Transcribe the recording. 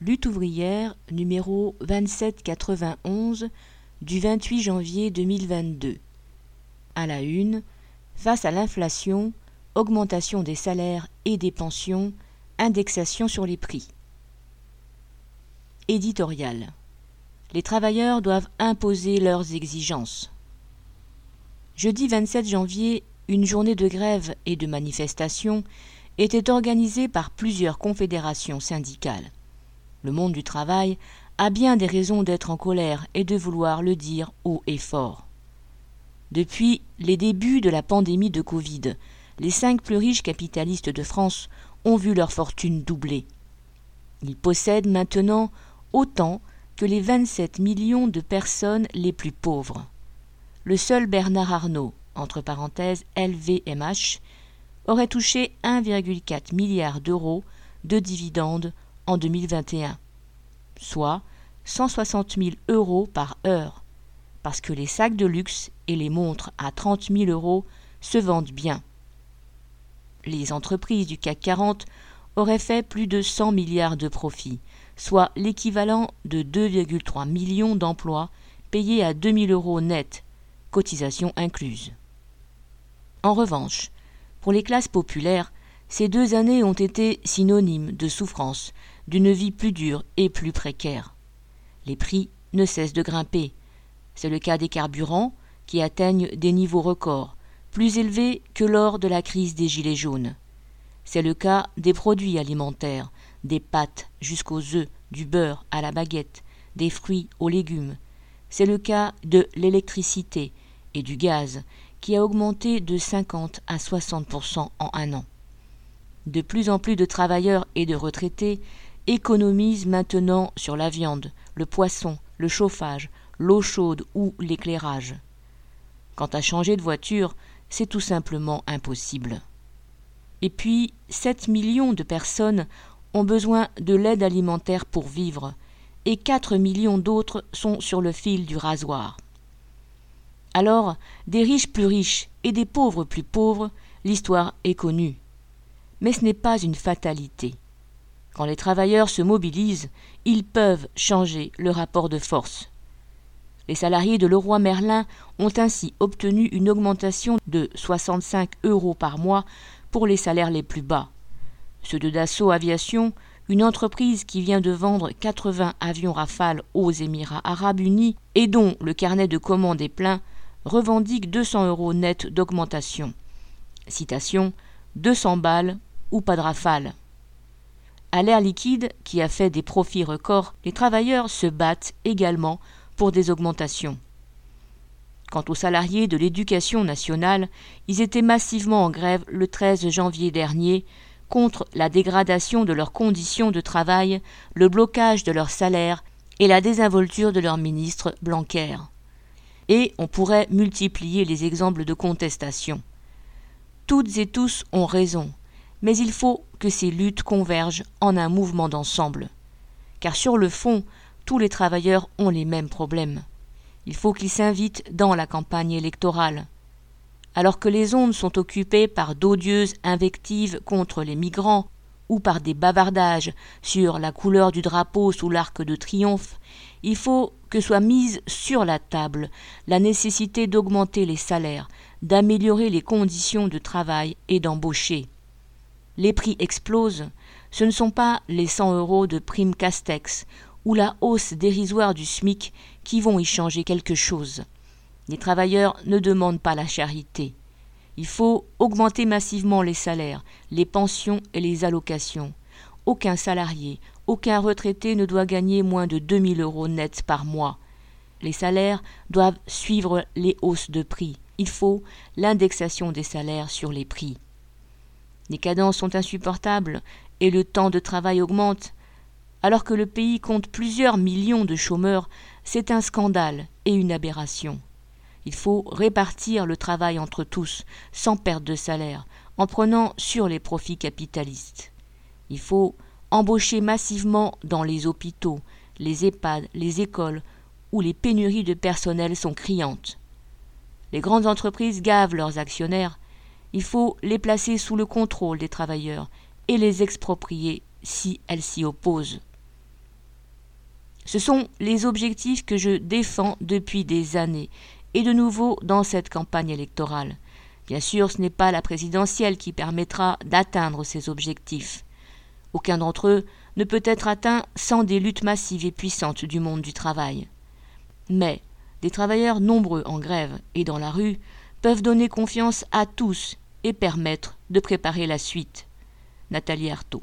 Lutte ouvrière numéro 2791 du 28 janvier 2022. À la une, face à l'inflation, augmentation des salaires et des pensions, indexation sur les prix. Éditorial. Les travailleurs doivent imposer leurs exigences. Jeudi 27 janvier, une journée de grève et de manifestation était organisée par plusieurs confédérations syndicales. Le monde du travail a bien des raisons d'être en colère et de vouloir le dire haut et fort. Depuis les débuts de la pandémie de Covid, les cinq plus riches capitalistes de France ont vu leur fortune doubler. Ils possèdent maintenant autant que les 27 millions de personnes les plus pauvres. Le seul Bernard Arnault, entre parenthèses LVMH, aurait touché 1,4 milliard d'euros de dividendes en 2021, soit 160 000 euros par heure, parce que les sacs de luxe et les montres à 30 000 euros se vendent bien. Les entreprises du CAC 40 auraient fait plus de 100 milliards de profits, soit l'équivalent de 2,3 millions d'emplois payés à 2000 euros net, cotisations incluses. En revanche, pour les classes populaires, ces deux années ont été synonymes de souffrance, d'une vie plus dure et plus précaire. Les prix ne cessent de grimper. C'est le cas des carburants, qui atteignent des niveaux records, plus élevés que lors de la crise des Gilets jaunes. C'est le cas des produits alimentaires, des pâtes jusqu'aux œufs, du beurre à la baguette, des fruits aux légumes. C'est le cas de l'électricité et du gaz, qui a augmenté de 50 à 60% en un an. De plus en plus de travailleurs et de retraités économise maintenant sur la viande, le poisson, le chauffage, l'eau chaude ou l'éclairage. Quant à changer de voiture, c'est tout simplement impossible. Et puis, 7 millions de personnes ont besoin de l'aide alimentaire pour vivre, et 4 millions d'autres sont sur le fil du rasoir. Alors, des riches plus riches et des pauvres plus pauvres, l'histoire est connue. Mais ce n'est pas une fatalité. Quand les travailleurs se mobilisent, ils peuvent changer le rapport de force. Les salariés de Leroy Merlin ont ainsi obtenu une augmentation de 65 euros par mois pour les salaires les plus bas. Ceux de Dassault Aviation, une entreprise qui vient de vendre 80 avions Rafale aux Émirats arabes unis et dont le carnet de commandes est plein, revendique 200 euros net d'augmentation. Citation 200 balles ou pas de Rafale. À l'air liquide, qui a fait des profits records, les travailleurs se battent également pour des augmentations. Quant aux salariés de l'éducation nationale, ils étaient massivement en grève le 13 janvier dernier contre la dégradation de leurs conditions de travail, le blocage de leurs salaires et la désinvolture de leur ministre Blanquer. Et on pourrait multiplier les exemples de contestation. Toutes et tous ont raison, mais il faut que ces luttes convergent en un mouvement d'ensemble. Car sur le fond, tous les travailleurs ont les mêmes problèmes. Il faut qu'ils s'invitent dans la campagne électorale. Alors que les ondes sont occupées par d'odieuses invectives contre les migrants ou par des bavardages sur la couleur du drapeau sous l'arc de triomphe, il faut que soit mise sur la table la nécessité d'augmenter les salaires, d'améliorer les conditions de travail et d'embaucher les prix explosent, ce ne sont pas les 100 euros de prime Castex ou la hausse dérisoire du SMIC qui vont y changer quelque chose. Les travailleurs ne demandent pas la charité. Il faut augmenter massivement les salaires, les pensions et les allocations. Aucun salarié, aucun retraité ne doit gagner moins de 2000 euros nets par mois. Les salaires doivent suivre les hausses de prix. Il faut l'indexation des salaires sur les prix. Les cadences sont insupportables et le temps de travail augmente. Alors que le pays compte plusieurs millions de chômeurs, c'est un scandale et une aberration. Il faut répartir le travail entre tous, sans perte de salaire, en prenant sur les profits capitalistes. Il faut embaucher massivement dans les hôpitaux, les EHPAD, les écoles, où les pénuries de personnel sont criantes. Les grandes entreprises gavent leurs actionnaires, il faut les placer sous le contrôle des travailleurs et les exproprier si elles s'y opposent. Ce sont les objectifs que je défends depuis des années, et de nouveau dans cette campagne électorale. Bien sûr, ce n'est pas la présidentielle qui permettra d'atteindre ces objectifs. Aucun d'entre eux ne peut être atteint sans des luttes massives et puissantes du monde du travail. Mais des travailleurs nombreux en grève et dans la rue peuvent donner confiance à tous et permettre de préparer la suite. Nathalie Artaud